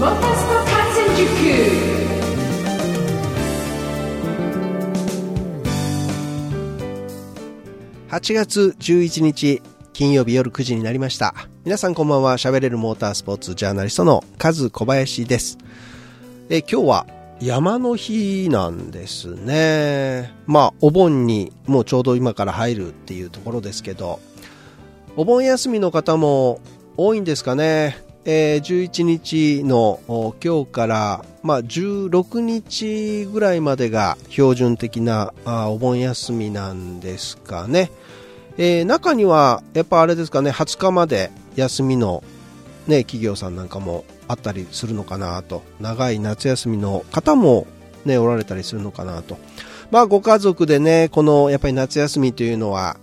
モータースポ観戦塾8月11日金曜日夜9時になりました。皆さんこんばんは。喋れるモータースポーツジャーナリストのカズ小林です。え今日は山の日なんですね。まあお盆にもうちょうど今から入るっていうところですけどお盆休みの方も多いんですかね。えー、11日の今日から、まあ、16日ぐらいまでが標準的なあお盆休みなんですかね、えー中にはやっぱあれですかね20日まで休みの、ね、企業さんなんかもあったりするのかなと。長い夏休みの方も、ね、おられたりするのかなと、まあ、ご家族でねこのやっぱり夏休みというのは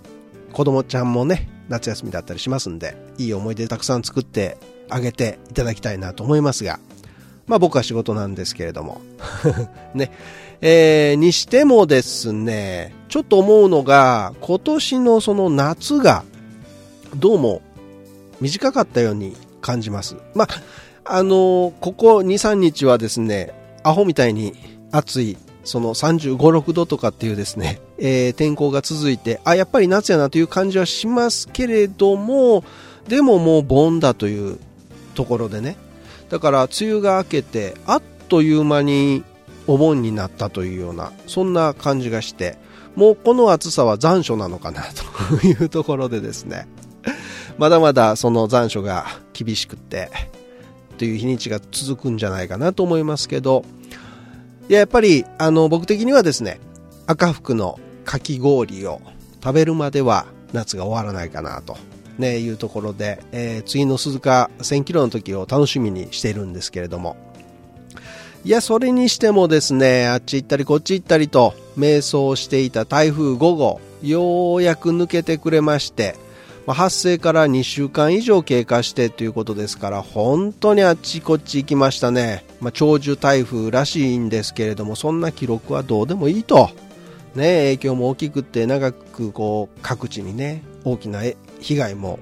子供ちゃんもね夏休みだったりしますんでいい思い出たくさん作ってあげていただきたいなと思いますがまあ僕は仕事なんですけれども。ね。えーにしてもですねちょっと思うのが今年のその夏がどうも短かったように感じます。まああのここ23日はですねアホみたいに暑いその35、6度とかっていうですね、えー天候が続いて、あ、やっぱり夏やなという感じはしますけれども、でももう盆だというところでね、だから梅雨が明けて、あっという間にお盆になったというような、そんな感じがして、もうこの暑さは残暑なのかなというところでですね、まだまだその残暑が厳しくって、という日にちが続くんじゃないかなと思いますけど、いややっぱりあの僕的にはですね赤福のかき氷を食べるまでは夏が終わらないかなと、ね、いうところで、えー次の鈴鹿1000キロの時を楽しみにしているんですけれども。いやそれにしてもですねあっち行ったりこっち行ったりと迷走していた台風5号ようやく抜けてくれましてま発生から2週間以上経過してということですから本当にあっちこっち行きましたね、まあ、長寿台風らしいんですけれどもそんな記録はどうでもいいと、ね、影響も大きくて長くこう各地にね大きな被害も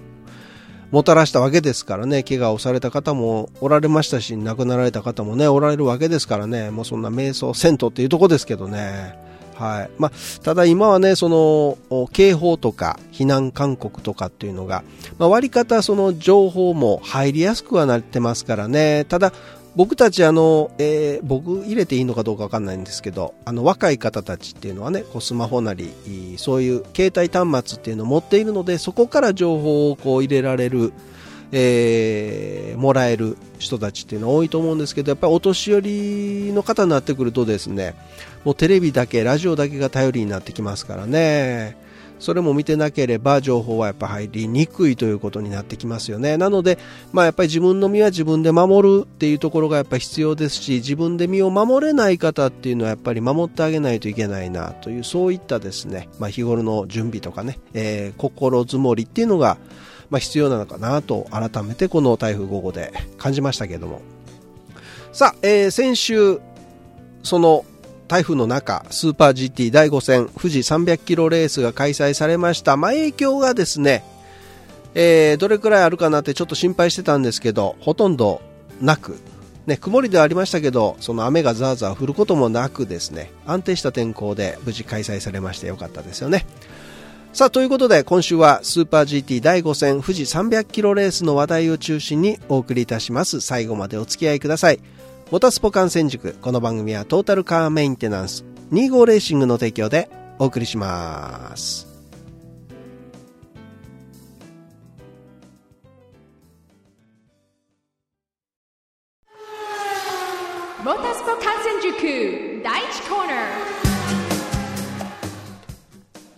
もたらしたわけですからね。怪我をされた方もおられましたし亡くなられた方もねおられるわけですからね。もうそんな瞑想銭湯っていうとこですけどね。はい。まあ、ただ今はねその警報とか避難勧告とかっていうのが、まあ、割り方その情報も入りやすくはなってますからね。ただ僕たちあの、えー僕入れていいのかどうかわかんないんですけどあの若い方たちっていうのはねこうスマホなりそういう携帯端末っていうのを持っているのでそこから情報をこう入れられるえーもらえる人たちっていうのは多いと思うんですけどやっぱりお年寄りの方になってくるとですねもうテレビだけラジオだけが頼りになってきますからね。それも見てなければ情報はやっぱ入りにくいということになってきますよね。なので、まあ、やっぱり自分の身は自分で守るっていうところがやっぱ必要ですし自分で身を守れない方っていうのはやっぱり守ってあげないといけないなというそういったですね、まあ、日頃の準備とかね、えー心づもりっていうのがまあ、必要なのかなと改めてこの台風5号で感じましたけれども。さあ、えー先週その台風の中スーパー GT 第5戦富士300キロレースが開催されました、まあ、影響がですね、えーどれくらいあるかなってちょっと心配してたんですけどほとんどなくね、曇りではありましたけどその雨がザーザー降ることもなくですね安定した天候で無事開催されましてよかったですよねさあ、ということで、今週はスーパー GT 第5戦富士300キロレースの話題を中心にお送りいたします。最後までお付き合いください。モタスポ観戦塾。この番組はトータルカーメンテナンス25レーシングの提供でお送りします。モータースポ観戦塾第1コーナー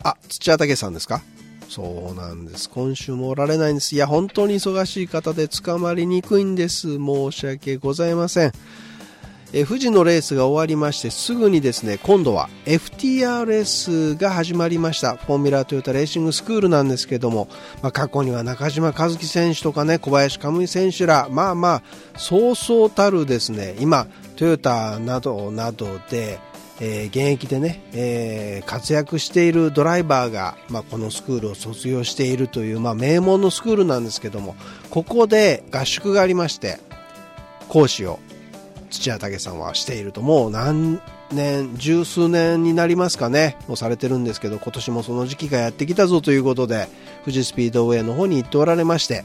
あ、土屋武さんですか？そうなんです。今週もおられないんです。いや、本当に忙しい方で捕まりにくいんです。申し訳ございません。え富士のレースが終わりましてすぐにですね今度は FTRS が始まりましたフォーミュラートヨタレーシングスクールなんですけども、まあ、過去には中島和樹選手とかね小林可夢選手らまあまあそうそうたるですね今トヨタなどなどでえー現役でね、えー活躍しているドライバーが、まあ、このスクールを卒業しているという、まあ、名門のスクールなんですけどもここで合宿がありまして講師を土屋武さんはしているともう何年十数年になりますかねもうされてるんですけど今年もその時期がやってきたぞということで富士スピードウェイの方に行っておられまして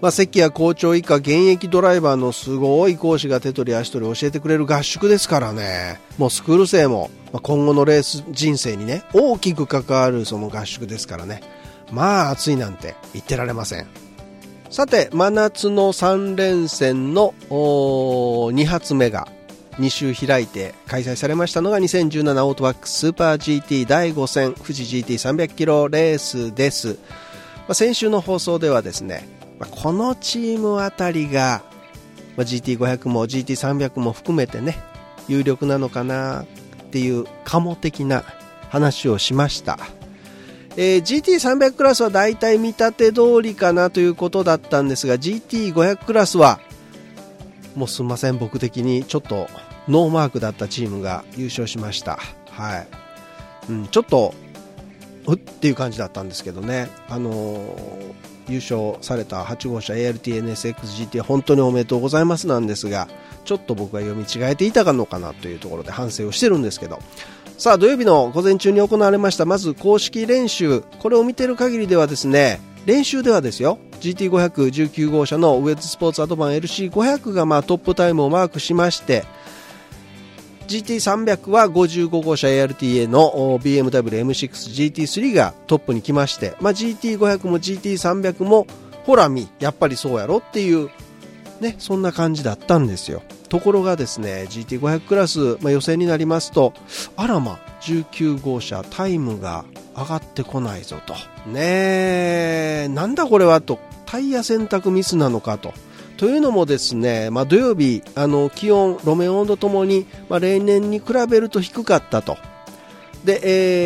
まあ、関谷校長以下現役ドライバーのすごい講師が手取り足取り教えてくれる合宿ですからね。もうスクール生も今後のレース人生にね大きく関わるその合宿ですからね。まあ暑いなんて言ってられません。さて真夏の3連戦の2発目が2週開いて開催されましたのが2017オートバックススーパー GT 第5戦富士 GT300 キロレースです、まあ、先週の放送ではですねま、このチームあたりが、ま、GT500 も GT300 も含めてね有力なのかなっていうカモ的な話をしました、えー、GT300 クラスはだいたい見立て通りかなということだったんですが GT500 クラスはもうすんません僕的にちょっとノーマークだったチームが優勝しました。はい、うん、ちょっとうっていう感じだったんですけどね。あのー優勝された8号車 ARTNSXGT 本当におめでとうございますなんですがちょっと僕が読み違えていたのかなというところで反省をしてるんですけど。さあ土曜日の午前中に行われましたまず公式練習。これを見てる限りではですね練習ではですよ GT519 号車のウェッズスポーツアドバン LC500 がまあトップタイムをマークしまして GT300 は55号車 ARTA の BMW M6GT3 がトップに来まして、まあ、GT500 も GT300 もほら見やっぱりそうやろっていうねそんな感じだったんですよ。ところがですね GT500 クラス、まあ、予選になりますとあらま19号車タイムが上がってこないぞと。ねえなんだこれはと。タイヤ選択ミスなのかと。というのもですね、まあ、土曜日あの気温、路面温度ともに、まあ、例年に比べると低かったと。で、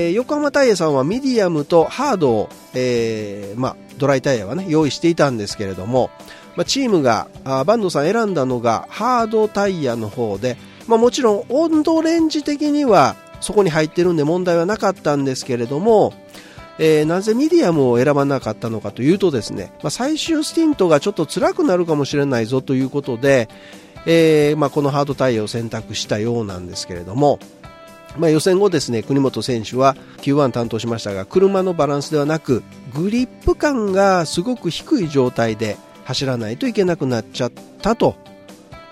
えー、横浜タイヤさんはミディアムとハードを、えーまあ、ドライタイヤは、ね、用意していたんですけれども、まあ、チームがあバンドさん選んだのがハードタイヤの方で、まあ、もちろん温度レンジ的にはそこに入ってるんで問題はなかったんですけれども、えー、なぜミディアムを選ばなかったのかというとですね、まあ、最終スティントがちょっと辛くなるかもしれないぞということで、えー、まあ、このハードタイヤを選択したようなんですけれども、まあ、予選後ですね国本選手は Q1 担当しましたが車のバランスではなくグリップ感がすごく低い状態で走らないといけなくなっちゃったと、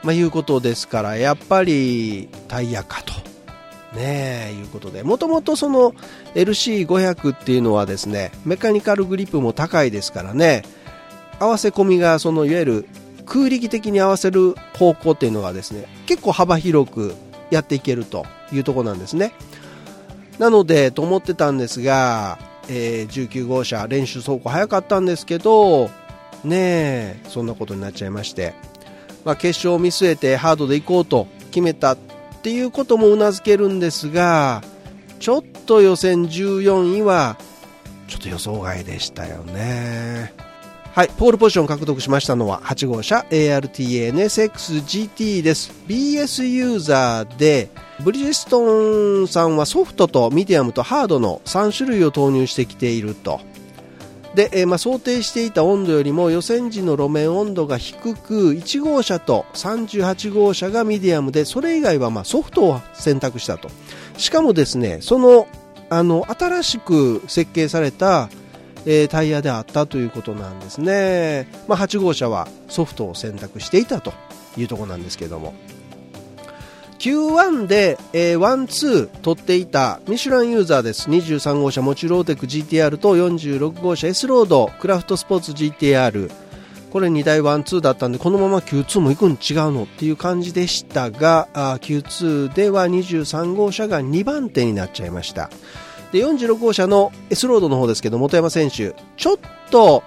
まあ、いうことですからやっぱりタイヤかと。ねえいうことで。もともとその LC500 っていうのはですねメカニカルグリップも高いですからね合わせ込みがそのいわゆる空力的に合わせる方向っていうのがですね結構幅広くやっていけるというところなんですね。なのでと思ってたんですが、えー、19号車練習走行早かったんですけどねえそんなことになっちゃいまして、まあ、決勝を見据えてハードで行こうと決めたっていうこともうなずけるんですがちょっと予選14位はちょっと予想外でしたよね。はいポールポジション獲得しましたのは8号車 ARTANSXGT です。BS ユーザーでブリヂストンさんはソフトとミディアムとハードの3種類を投入してきていると。で、えー、まあ、想定していた温度よりも予選時の路面温度が低く1号車と38号車がミディアムでそれ以外はまソフトを選択したと。しかもですねそのあの新しく設計された、タイヤであったということなんですね、まあ、8号車はソフトを選択していたというところなんですけども。Q1 で、えー、1、2取っていたミシュランユーザーです。23号車モチュローテク GTR と46号車 S ロードクラフトスポーツ GTR これ2台1、2だったんでこのまま Q2 も行くん違うの？っていう感じでしたが Q2 では23号車が2番手になっちゃいました。で46号車の S ロードの方ですけど本山選手ちょっと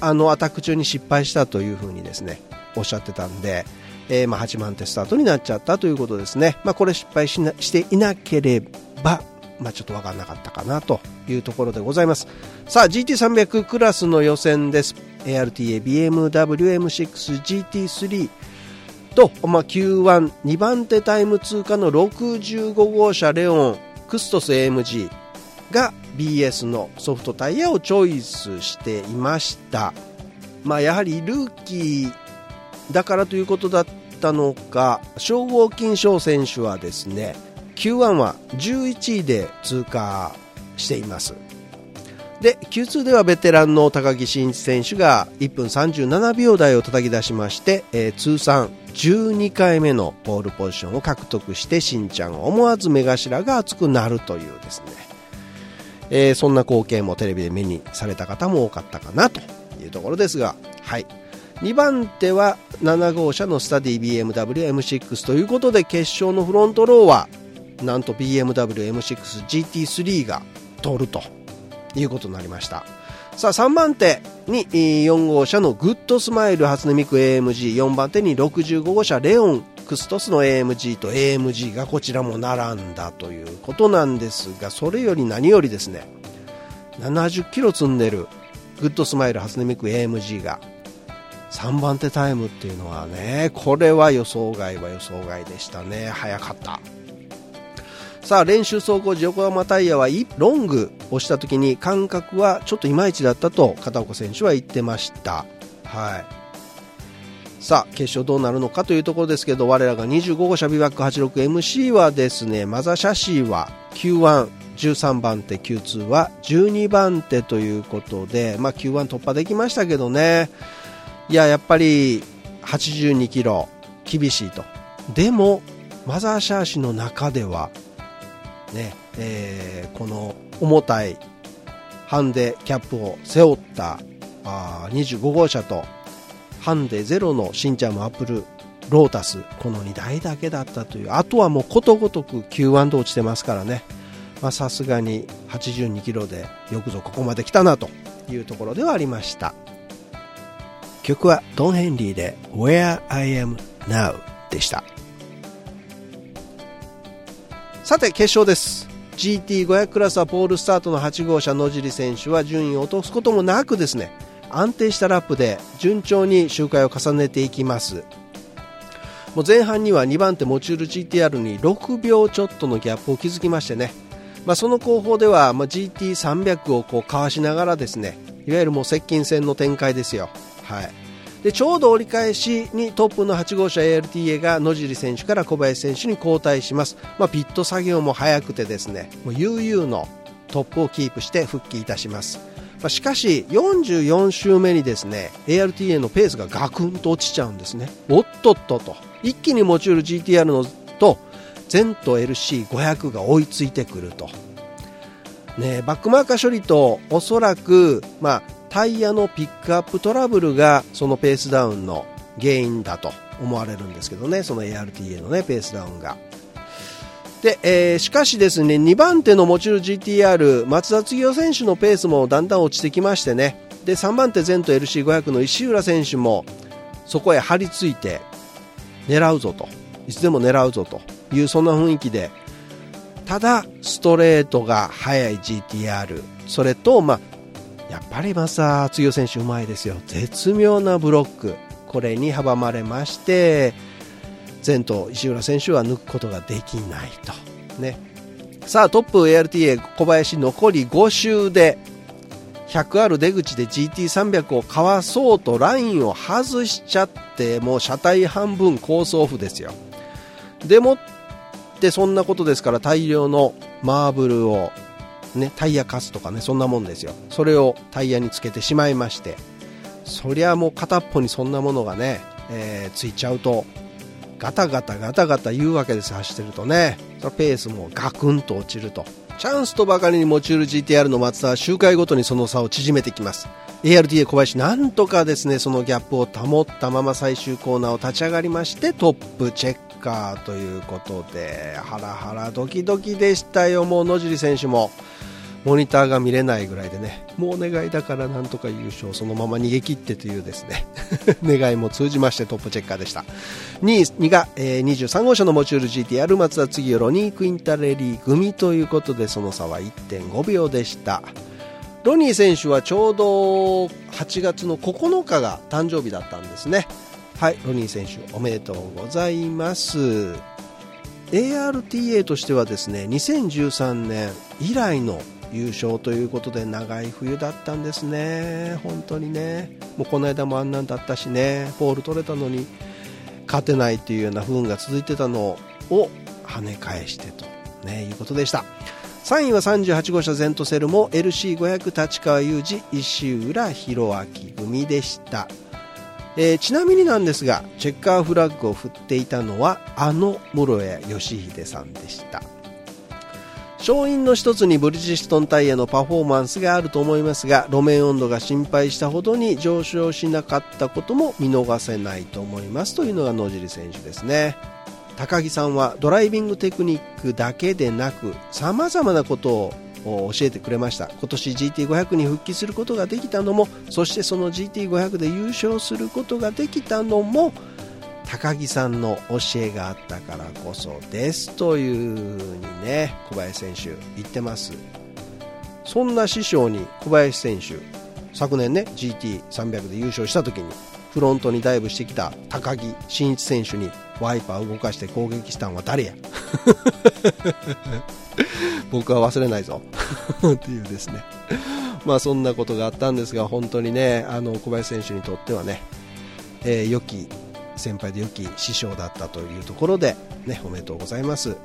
あのアタック中に失敗したというふうにですねおっしゃってたんでえー、まあ、8番手スタートになっちゃったということですね。まあ、これ失敗しなしていなければ、まあ、ちょっと分からなかったかなというところでございます。さあ、GT300 クラスの予選です。ARTA BMW M6 GT3 と、まあ、Q1、2番手タイム通過の65号車レオンクストス AMG が BS のソフトタイヤをチョイスしていました。まあ、やはりルーキーだからということだったのか称号金賞選手はですね Q1 は11位で通過しています。で Q2 ではベテランの高木真一選手が1分37秒台を叩き出しまして、えー、通算12回目のポールポジションを獲得してしんちゃん思わず目頭が熱くなるというですね、えー、そんな光景もテレビで目にされた方も多かったかなというところですがはい。2番手は7号車のスタディ BMWM6 ということで決勝のフロントローはなんと BMWM6GT3 が通るということになりました。さあ3番手に4号車のグッドスマイル初音ミク AMG4 番手に65号車 LEON CVSTOS の AMG と AMG がこちらも並んだということなんですがそれより何よりですね70キロ積んでるグッドスマイル初音ミク AMG が3番手タイムっていうのはねこれは予想外は予想外でしたね。早かった。さあ練習走行時横浜タイヤはロングをした時に感覚はちょっといまいちだったと片岡選手は言ってました。はい。さあ決勝どうなるのかというところですけど我らが25号車ビバック 86MC はですねマザーシャシーは Q1 13番手 Q2 は12番手ということで、まあ、Q1 突破できましたけどね。いややっぱり82キロ厳しいと。でもマザーシャーシの中ではね、えー、この重たいハンデキャップを背負ったあ25号車とハンデゼロのしんちゃんもアップルロータスこの2台だけだったというあとはもうことごとく Q1 で落ちてますからね。さすがに82キロでよくぞここまで来たなというところではありました。曲はドン・ヘンリーで Where I Am Now でした。さて決勝です。GT500 クラスはポールスタートの8号車野尻選手は順位を落とすこともなくですね安定したラップで順調に周回を重ねていきます。もう前半には2番手モチュール GTR に6秒ちょっとのギャップを築きましてね、まあ、その後方では、ま、GT300 をこうかわしながらですねいわゆるもう接近戦の展開ですよ、はい、でちょうど折り返しにトップの8号車 ALTA が野尻選手から小林選手に交代します、まあ、ピット作業も早くてですねもう悠々のトップをキープして復帰いたします、まあ、しかし44周目にですね ALTA のペースがガクンと落ちちゃうんですね。おっとっとと。一気に持ちうる GTR のとゼント LC500 が追いついてくると。ね、バックマーカー処理とおそらく、まあ、タイヤのピックアップトラブルがそのペースダウンの原因だと思われるんですけどね。その ARTA のねペースダウンが。で、えー、しかしですね2番手のもちろん GTR 松田次夫選手のペースもだんだん落ちてきましてね。で3番手前途 LC500 の石浦選手もそこへ張り付いて狙うぞと。いつでも狙うぞというそんな雰囲気で。ただストレートが速い GTR それと、まあ、やっぱりマサー強選手うまいですよ。絶妙なブロック。これに阻まれまして前頭石浦選手は抜くことができないと。ね。さあトップ ARTA 小林残り5周で100ある出口で GT300 をかわそうとラインを外しちゃってもう車体半分コースオフですよ。でもってそんなことですから大量のマーブルをね、タイヤカスとかねそんなもんですよ。それをタイヤにつけてしまいまして。そりゃもう片っぽにそんなものがね、えー、ついちゃうとガタガタガタガタ言うわけです走ってるとね。そペースもガクンと落ちると。チャンスとばかりに持ちうる GTR の松田は周回ごとにその差を縮めてきます。ARTA 小林なんとかですねそのギャップを保ったまま最終コーナーを立ち上がりましてトップチェッカーということでハラハラドキドキでしたよ。もう野尻選手もモニターが見れないぐらいでねもうお願いだからなんとか優勝そのまま逃げ切ってというですね 願いも通じましてトップチェッカーでした。2位が、えー、23号車のモチュール GTR 松田次ロニー・クインタレリー組ということでその差は1.5秒でした。ロニー選手はちょうど8月の9日が誕生日だったんですね。はいロニー選手おめでとうございます。ARTA としてはですね2013年以来の優勝ということで長い冬だったんですね。本当にね。もうこの間もあんなんだったしね。ポール取れたのに勝てないというような不運が続いてたのを跳ね返してと、ね、いうことでした。3位は38号車ゼントセルも LC500 立川裕二石浦弘明組でした。えー、ちなみになんですがチェッカーフラッグを振っていたのはあの室谷義秀さんでした。勝因の一つにブリヂストンタイヤのパフォーマンスがあると思いますが路面温度が心配したほどに上昇しなかったことも見逃せないと思いますというのが野尻選手ですね。高木さんはドライビングテクニックだけでなくさまざまなことを教えてくれました。今年 GT500 に復帰することができたのもそしてその GT500 で優勝することができたのも高木さんの教えがあったからこそです。というふうにね小林選手言ってます。そんな師匠に小林選手昨年ね GT300 で優勝した時にフロントにダイブしてきた高木真一選手にワイパー動かして攻撃したのは誰や？僕は忘れないぞ。っていうですね。まあそんなことがあったんですが本当にねあの小林選手にとってはね、えー、良き先輩で良き師匠だったというところでねおめでとうございます。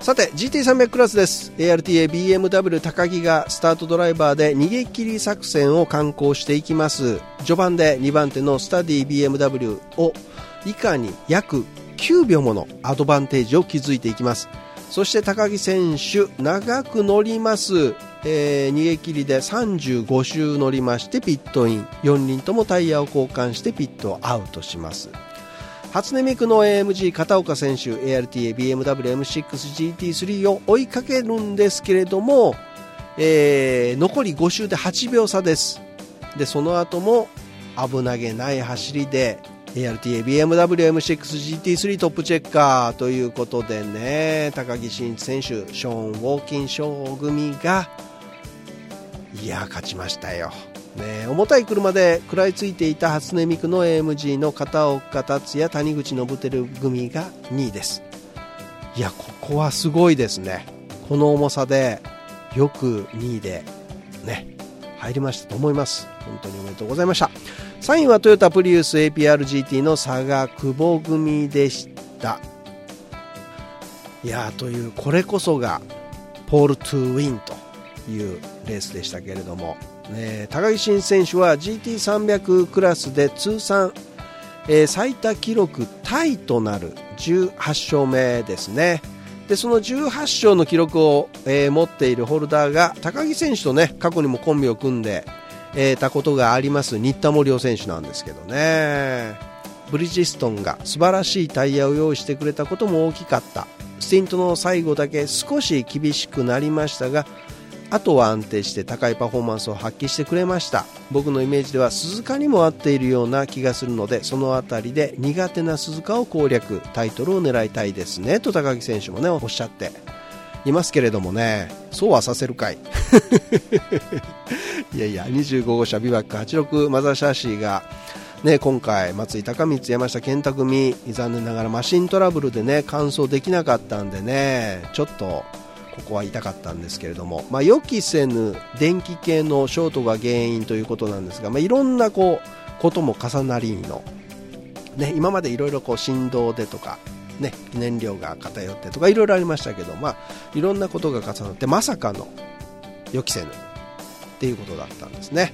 さて GT300 クラスです。ARTA BMW 高木がスタートドライバーで逃げ切り作戦を敢行していきます。序盤で2番手のスタディ BMW を以下に約9秒ものアドバンテージを築いていきます。そして高木選手長く乗ります、えー、逃げ切りで35周乗りましてピットイン。4輪ともタイヤを交換してピットアウトします。初音ミクの AMG 片岡選手 ARTA BMWM6GT3 を追いかけるんですけれども、えー、残り5周で8秒差です。でその後も危なげない走りで ARTA BMW M6GT3 トップチェッカーということでね高木真一選手ショーン・ウォーキン賞組がいや勝ちましたよ、ね、重たい車で食らいついていた初音ミクの AMG の片岡達也谷口信輝組が2位です。いやここはすごいですね。この重さでよく2位でね入りましたと思います。本当におめでとうございました。3位はトヨタプリウス APRGT の佐賀久保組でした。いやというこれこそがポール・トゥ・ウィンというレースでしたけれども、ね、高木慎選手は GT300 クラスで通算、えー、最多記録タイとなる18勝目ですね。でその18勝の記録を、えー、持っているホルダーが高木選手とね過去にもコンビを組んでえー、たことがあります新田森夫選手なんですけどね。ブリヂストンが素晴らしいタイヤを用意してくれたことも大きかった。スティントの最後だけ少し厳しくなりましたがあとは安定して高いパフォーマンスを発揮してくれました。僕のイメージでは鈴鹿にも合っているような気がするのでその辺りで苦手な鈴鹿を攻略。タイトルを狙いたいですねと高木選手もねおっしゃって。いますけれどもね。そうはさせるかい。いやいや、25号車ビバック86マザーシャーシーが、ね、今回、松井高光、山下健太組、残念ながらマシントラブルでね、完走できなかったんでね、ちょっと、ここは痛かったんですけれども、まあ、予期せぬ電気系のショートが原因ということなんですが、まあ、いろんなこうことも重なりの、ね、今までいろいろ振動でとか、ね、燃料が偏ってとかいろいろありましたけど、まあ、いろんなことが重なってまさかの予期せぬっていうことだったんですね。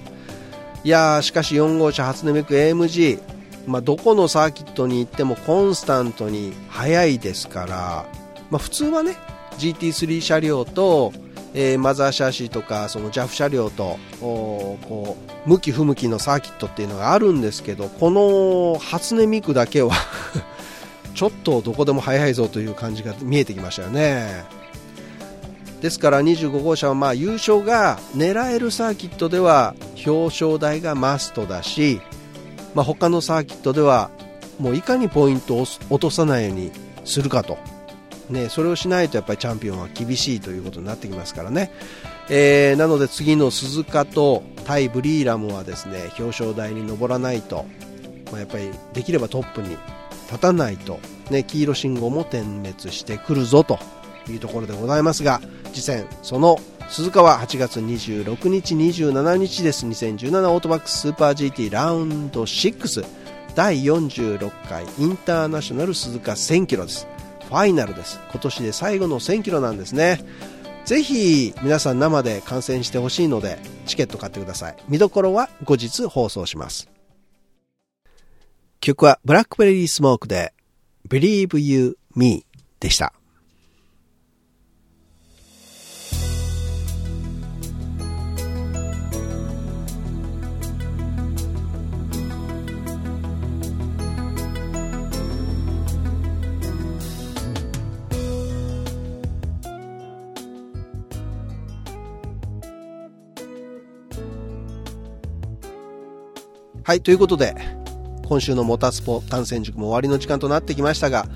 いやーしかし4号車初音ミク AMG、まあ、どこのサーキットに行ってもコンスタントに速いですから、まあ、普通はね GT3 車両と、えー、マザーシャーシーとかその JAF 車両とこう向き不向きのサーキットっていうのがあるんですけどこの初音ミクだけはちょっとどこでも速いぞという感じが見えてきましたよね。ですから25号車はまあ優勝が狙えるサーキットでは表彰台がマストだし、まあ、他のサーキットではもういかにポイントを落とさないようにするかと、ね、それをしないとやっぱりチャンピオンは厳しいということになってきますからね、えー、なので次の鈴鹿と対ブリーラムはですね表彰台に上らないと、まあ、やっぱりできればトップに立たないと、ね、黄色信号も点滅してくるぞというところでございますが次戦その鈴鹿は8月26日27日です。2017オートバックススーパー GT ラウンド6第46回インターナショナル鈴鹿1000キロです。ファイナルです。今年で最後の1000キロなんですね。ぜひ皆さん生で観戦してほしいのでチケット買ってください。見どころは後日放送します。曲はブラックベリースモークで Believe You Me でした。はい、ということで、今週のモータースポ単線塾も終わりの時間となってきましたが、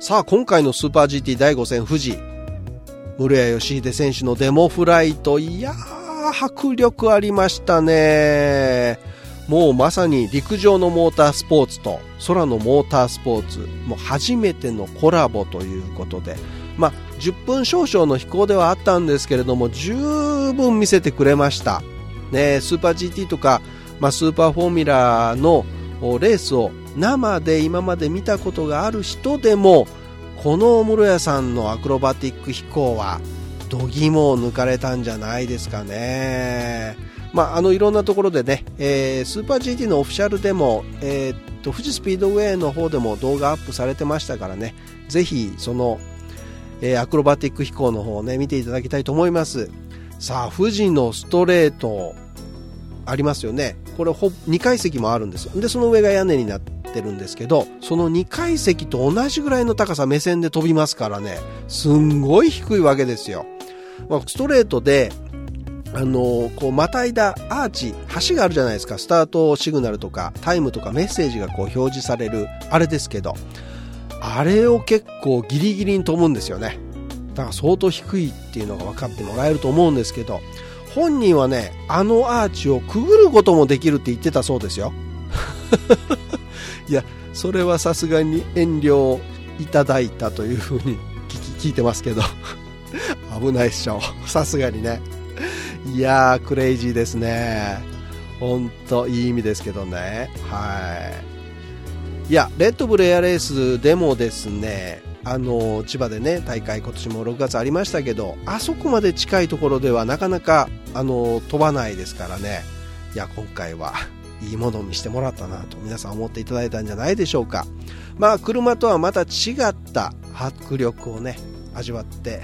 さあ今回のスーパー GT 第5戦富士、室谷義秀選手のデモフライト、いやー、迫力ありましたね。もうまさに陸上のモータースポーツと空のモータースポーツ、もう初めてのコラボということで、まあ、10分少々の飛行ではあったんですけれども、十分見せてくれました。ね、スーパー GT とかまあ、スーパーフォーミュラーのレースを生で今まで見たことがある人でもこの室谷さんのアクロバティック飛行は度肝を抜かれたんじゃないですかね。まあ、あのいろんなところでね、えー、スーパー GT のオフィシャルでも、えー、っと富士スピードウェイの方でも動画アップされてましたからね、ぜひその、えー、アクロバティック飛行の方をね見ていただきたいと思います。さあ、富士のストレートありますよね。これほ2階席もあるんですでその上が屋根になってるんですけどその2階席と同じぐらいの高さ目線で飛びますからね。すんごい低いわけですよ、まあ、ストレートであのこうまたいだアーチ橋があるじゃないですか。スタートシグナルとかタイムとかメッセージがこう表示されるあれですけど。あれを結構ギリギリに飛ぶんですよね。だから相当低いっていうのが分かってもらえると思うんですけど本人はね、あのアーチをくぐることもできるって言ってたそうですよ。いや、それはさすがに遠慮いただいたというふうに聞いてますけど。危ないっしょ。さすがにね。いやー、クレイジーですね。ほんと、いい意味ですけどね。はい。いや、レッドブルエアレースでもですね、あの千葉でね大会今年も6月ありましたけどあそこまで近いところではなかなかあの飛ばないですからね。いや今回は いいものを見せてもらったなと皆さん思っていただいたんじゃないでしょうか。まあ車とはまた違った迫力をね味わって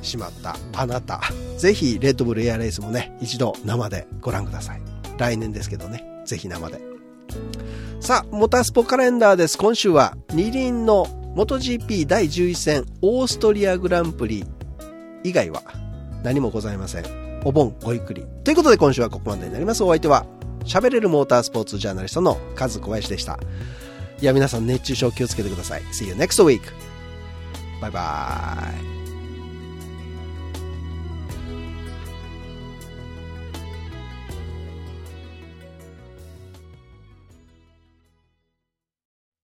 しまったあなた。ぜひレッドブルエアレースもね一度生でご覧ください。来年ですけどねぜひ生で。さあモータースポカレンダーです。今週は二輪の MotoGP 第11戦オーストリアグランプリ以外は何もございません。お盆ごゆっくり。ということで今週はここまでになります。お相手は喋れるモータースポーツジャーナリストのカズ小林でした。いや皆さん熱中症気をつけてください。See you next week! バイバーイ